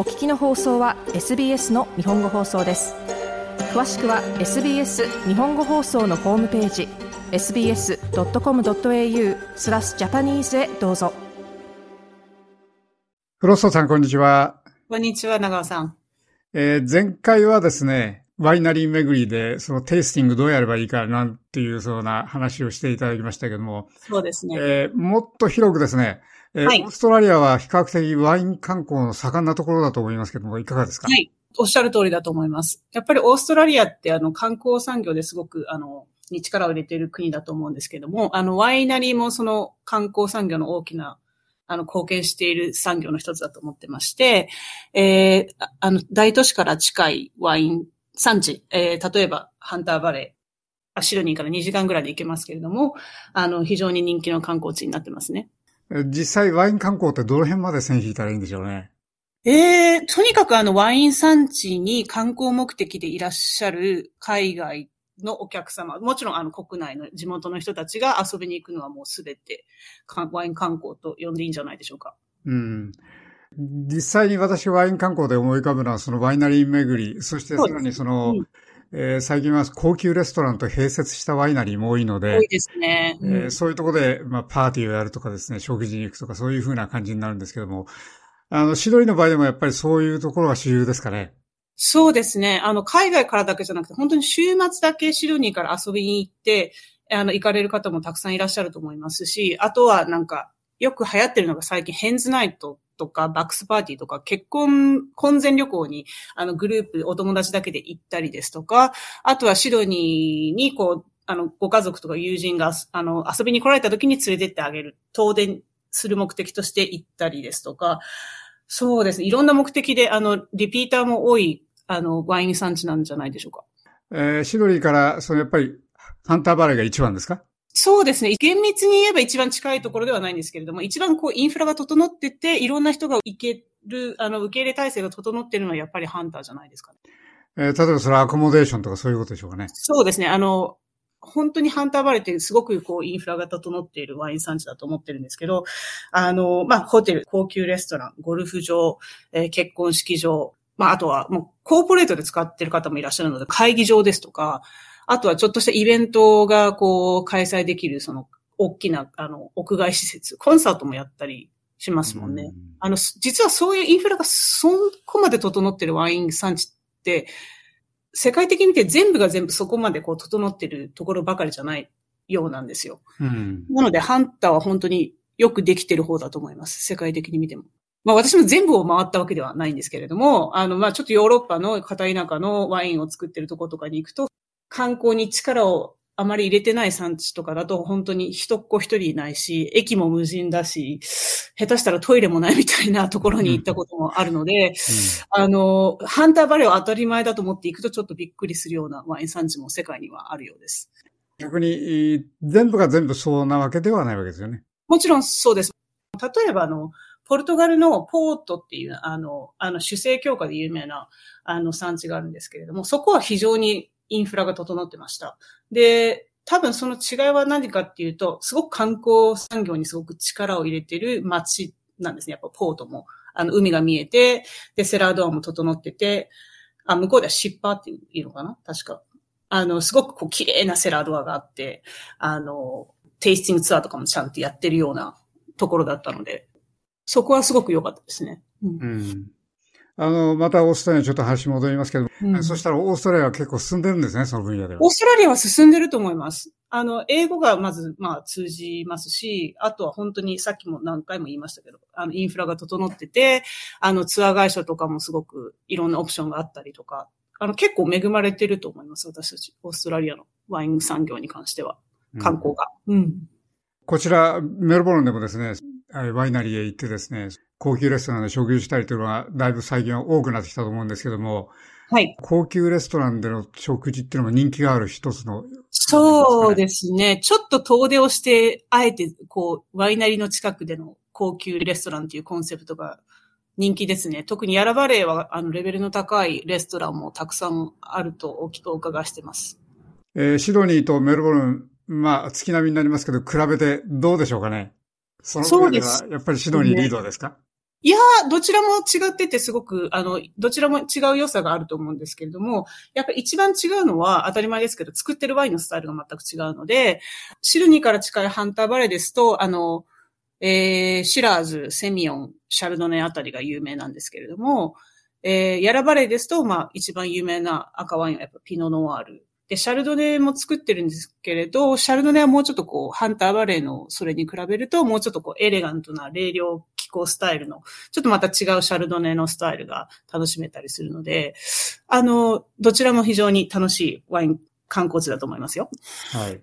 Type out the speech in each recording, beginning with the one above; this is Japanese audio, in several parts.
お聞きの放送は SBS の日本語放送です詳しくは SBS 日本語放送のホームページ sbs.com.au スラスジャパニーズへどうぞフロストさん、こんにちは。こんにちは、長尾さん。えー、前回はですね、ワイナリー巡りで、そのテイスティングどうやればいいかなんていうそうな話をしていただきましたけども。そうですね。えー、もっと広くですね、えーはい、オーストラリアは比較的ワイン観光の盛んなところだと思いますけども、いかがですか？はい。おっしゃる通りだと思います。やっぱりオーストラリアってあの観光産業ですごくあの、に力を入れている国だと思うんですけども、あの、ワイナリーもその観光産業の大きなあの、貢献している産業の一つだと思ってまして、えー、あの、大都市から近いワイン産地、えー、例えば、ハンターバレー、シドニーから2時間ぐらいで行けますけれども、あの、非常に人気の観光地になってますね。実際ワイン観光ってどの辺まで線引いたらいいんでしょうね？ええー、とにかくあのワイン産地に観光目的でいらっしゃる海外のお客様、もちろんあの国内の地元の人たちが遊びに行くのはもうすべてワイン観光と呼んでいいんじゃないでしょうか。うん。実際に私ワイン観光で思い浮かぶのはそのワイナリー巡り、そしてさらにその、うんえー、最近は高級レストランと併設したワイナリーも多いので、多いですね。うん、えー、そういうところで、まあ、パーティーをやるとかですね、食事に行くとかそういうふうな感じになるんですけども、あの、シドニーの場合でもやっぱりそういうところが主流ですかね。そうですね。あの、海外からだけじゃなくて、本当に週末だけシドニーから遊びに行って、あの、行かれる方もたくさんいらっしゃると思いますし、あとはなんか、よく流行ってるのが最近ヘンズナイトとか、バックスパーティーとか、結婚、婚前旅行に、あの、グループ、お友達だけで行ったりですとか、あとはシドニーに、こう、あの、ご家族とか友人が、あの、遊びに来られた時に連れてってあげる。遠出する目的として行ったりですとか、そうですね。いろんな目的で、あの、リピーターも多いあの、ワイン産地なんじゃないでしょうか。えー、シドリーから、そのやっぱり、ハンターバレーが一番ですか？そうですね。厳密に言えば一番近いところではないんですけれども、一番こうインフラが整ってて、いろんな人が行ける、あの、受け入れ体制が整っているのはやっぱりハンターじゃないですかね。えー、例えばそれアコモデーションとかそういうことでしょうかね。そうですね。あの、本当にハンターバレーってすごくこうインフラが整っているワイン産地だと思ってるんですけど、あの、まあ、ホテル、高級レストラン、ゴルフ場、えー、結婚式場、まあ、あとはもうコーポレートで使ってる方もいらっしゃるので、会議場ですとか、あとはちょっとしたイベントがこう開催できるその大きなあの屋外施設、コンサートもやったりしますもんね。んあの、実はそういうインフラがそこまで整ってるワイン産地って、世界的に見て全部が全部そこまでこう整ってるところばかりじゃないようなんですよ。うん、なので、ハンターは本当によくできてる方だと思います。世界的に見ても。まあ私も全部を回ったわけではないんですけれども、あの、まあちょっとヨーロッパの片田舎のワインを作ってるところとかに行くと、観光に力をあまり入れてない産地とかだと本当に人っ子一人いないし、駅も無人だし、下手したらトイレもないみたいなところに行ったこともあるので、うん、あの、ハンターバレーを当たり前だと思っていくとちょっとびっくりするようなワイン産地も世界にはあるようです。逆に、全部が全部そうなわけではないわけですよね。もちろんそうです。例えばあの、ポルトガルのポートっていう、あの、あの、主成強化で有名な、あの、産地があるんですけれども、そこは非常にインフラが整ってました。で、多分その違いは何かっていうと、すごく観光産業にすごく力を入れてる街なんですね。やっぱポートも。あの、海が見えて、で、セラードアも整ってて、あ、向こうではシッパーっていうのかな？確か。あの、すごくこう綺麗なセラードアがあって、あの、テイスティングツアーとかもちゃんとやってるようなところだったので、そこはすごく良かったですね。うん。うん、あの、またオーストラリアにちょっと話戻りますけど、うん、そしたらオーストラリアは結構進んでるんですね、その分野では。オーストラリアは進んでると思います。あの、英語がまず、まあ通じますし、あとは本当にさっきも何回も言いましたけど、あの、インフラが整ってて、あの、ツアー会社とかもすごくいろんなオプションがあったりとか、あの、結構恵まれてると思います、私たち。オーストラリアのワイン産業に関しては。観光が。うん。うん、こちら、メルボルンでもですね、ワイナリーへ行ってですね、高級レストランで食事したりというのは、だいぶ最近は多くなってきたと思うんですけども、はい。高級レストランでの食事っていうのも人気がある一つの、ね、そうですね。ちょっと遠出をして、あえて、こう、ワイナリーの近くでの高級レストランっていうコンセプトが人気ですね。特にヤラバレーは、あの、レベルの高いレストランもたくさんあると大きくお伺いしてます。えー、シドニーとメルボルン、まあ、月並みになりますけど、比べてどうでしょうかねその上では、やっぱりシドニーリードですか、いやー、どちらも違っててすごく、あの、どちらも違う良さがあると思うんですけれども、やっぱ一番違うのは当たり前ですけど、作ってるワインのスタイルが全く違うので、シルニーから近いハンターバレーですと、あの、えー、シラーズ、セミオン、シャルドネあたりが有名なんですけれども、えー、ヤラバレーですと、まあ、一番有名な赤ワインはやっぱピノノワール。で、シャルドネも作ってるんですけれど、シャルドネはもうちょっとこう、ハンターバレーのそれに比べると、もうちょっとこう、エレガントな冷涼気候スタイルの、ちょっとまた違うシャルドネのスタイルが楽しめたりするので、あの、どちらも非常に楽しいワイン観光地だと思いますよ。はい。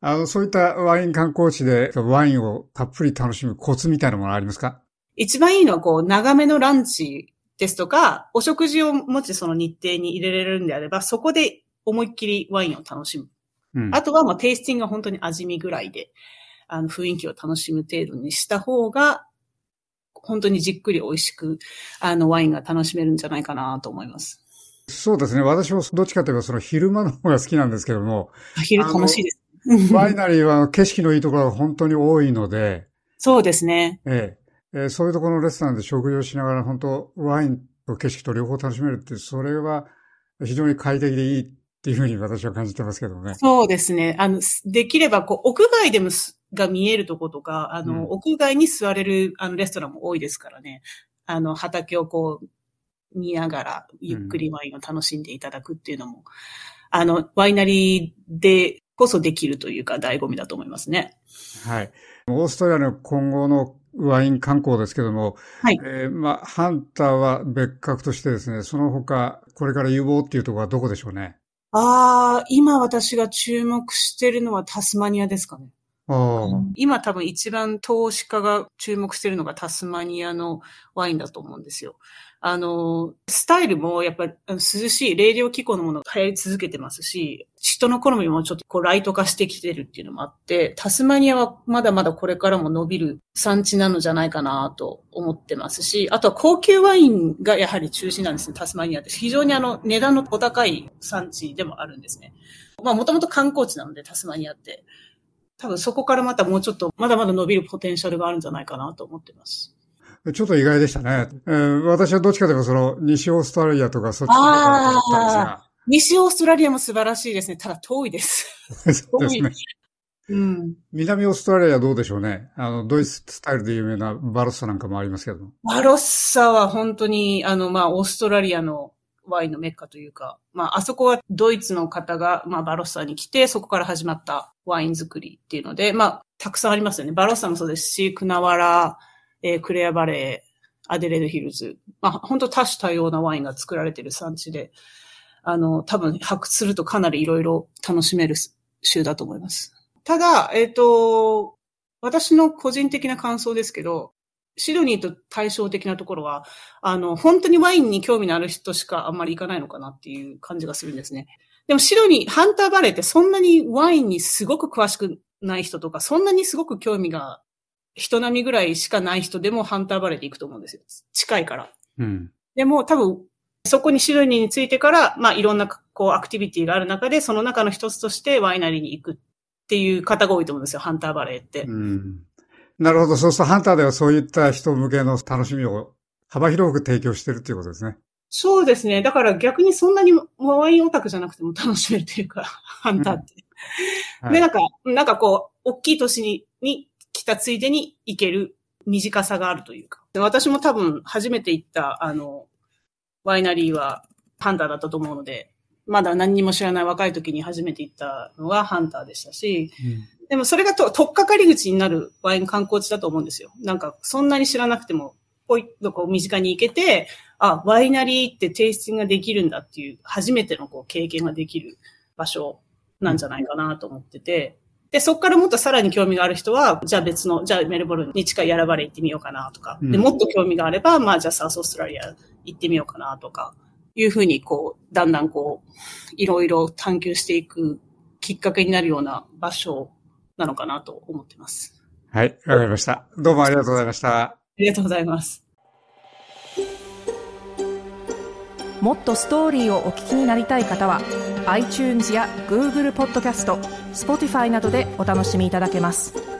あの、そういったワイン観光地でワインをたっぷり楽しむコツみたいなものありますか？一番いいのは、こう、長めのランチですとか、お食事をもしその日程に入れれるんであれば、そこで思いっきりワインを楽しむ。うん、あとは、まあ、テイスティングが本当に味見ぐらいで、あの、雰囲気を楽しむ程度にした方が、本当にじっくり美味しく、あの、ワインが楽しめるんじゃないかなと思います。そうですね。私もどっちかというと、その昼間の方が好きなんですけども。昼楽しいです。ワイナリーは景色のいいところが本当に多いので。そうですね。えええー、そういうところのレストランで食事をしながら本当ワインと景色と両方楽しめるって、それは非常に快適でいいっていうふうに私は感じてますけどね。そうですね。あの、できれば、こう、屋外でもが見えるとことか、あの、うん、屋外に座れる、あの、レストランも多いですからね。あの、畑をこう、見ながら、ゆっくりワインを楽しんでいただくっていうのも、うん、あの、ワイナリーでこそできるというか、醍醐味だと思いますね。はい。オーストラリアの今後のワイン観光ですけども、はい。えー、まあ、ハンターは別格としてですね、その他、これから有望っていうところはどこでしょうね？ああ、今私が注目してるのはタスマニアですかね。今多分一番投資家が注目してるのがタスマニアのワインだと思うんですよ。あの、スタイルもやっぱり涼しい、冷涼気候のものが流行り続けてますし、人の好みもちょっとこうライト化してきてるっていうのもあって、タスマニアはまだまだこれからも伸びる産地なのじゃないかなと思ってますし、あとは高級ワインがやはり中心なんですね、タスマニアって。非常にあの値段のお高い産地でもあるんですね。まあもともと観光地なので、タスマニアって。多分そこからまたもうちょっとまだまだ伸びるポテンシャルがあるんじゃないかなと思ってます。ちょっと意外でしたね。えー、私はどっちかというと、その、西オーストラリアとかそっちの方だと思ったんですが。西オーストラリアも素晴らしいですね。ただ遠いです。そうですね。うん、南オーストラリアはどうでしょうね。あの、ドイツスタイルで有名なバロッサなんかもありますけど。バロッサは本当に、あの、まあ、オーストラリアのワインのメッカというか、まあ、あそこはドイツの方が、まあ、バロッサに来て、そこから始まったワイン作りっていうので、まあ、たくさんありますよね。バロッサもそうですし、クナワラ、えー、クレアバレー、アデレードヒルズ。まあ、本当多種多様なワインが作られている産地で、あの、多分発掘するとかなりいろいろ楽しめる州だと思います。ただ、えっ、ー、と、私の個人的な感想ですけど、シドニーと対照的なところは、あの、本当にワインに興味のある人しかあんまり行かないのかなっていう感じがするんですね。でもシドニー、ハンターバレーってそんなにワインにすごく詳しくない人とか、そんなにすごく興味が人並みぐらいしかない人でもハンターバレーで行くと思うんですよ。近いから。うん。でも多分、そこにシドニーについてから、まあいろんなこうアクティビティがある中で、その中の一つとしてワイナリーに行くっていう方が多いと思うんですよ、ハンターバレーって。うん。なるほど。そうするとハンターではそういった人向けの楽しみを幅広く提供してるっていうことですね。そうですね。だから逆にそんなにワインオタクじゃなくても楽しめるというか、ハンターって。はい、で、なんか、なんかこう、大きい年にに来たついでに行ける短さがあるというか。で私も多分初めて行った、あの、ワイナリーはハンターだったと思うので、まだ何にも知らない若い時に初めて行ったのがハンターでしたし、うん、でもそれがと、とっかかり口になるワイン観光地だと思うんですよ。なんか、そんなに知らなくても、ぽいっとこう身近に行けて、あ、ワイナリーってテイスティングができるんだっていう、初めてのこう経験ができる場所なんじゃないかなと思ってて、で、そこからもっとさらに興味がある人は、じゃあ別の、じゃあメルボルンに近いヤラバレ行ってみようかなとか、で、もっと興味があれば、まあじゃあサウスオーストラリア行ってみようかなとか、いうふうにこう、だんだんこう、いろいろ探求していくきっかけになるような場所なのかなと思ってます。はい、わかりました。どうもありがとうございました。ありがとうございます。もっとストーリーをお聞きになりたい方は iTunes や Google ポッドキャスト Spotify などでお楽しみいただけます。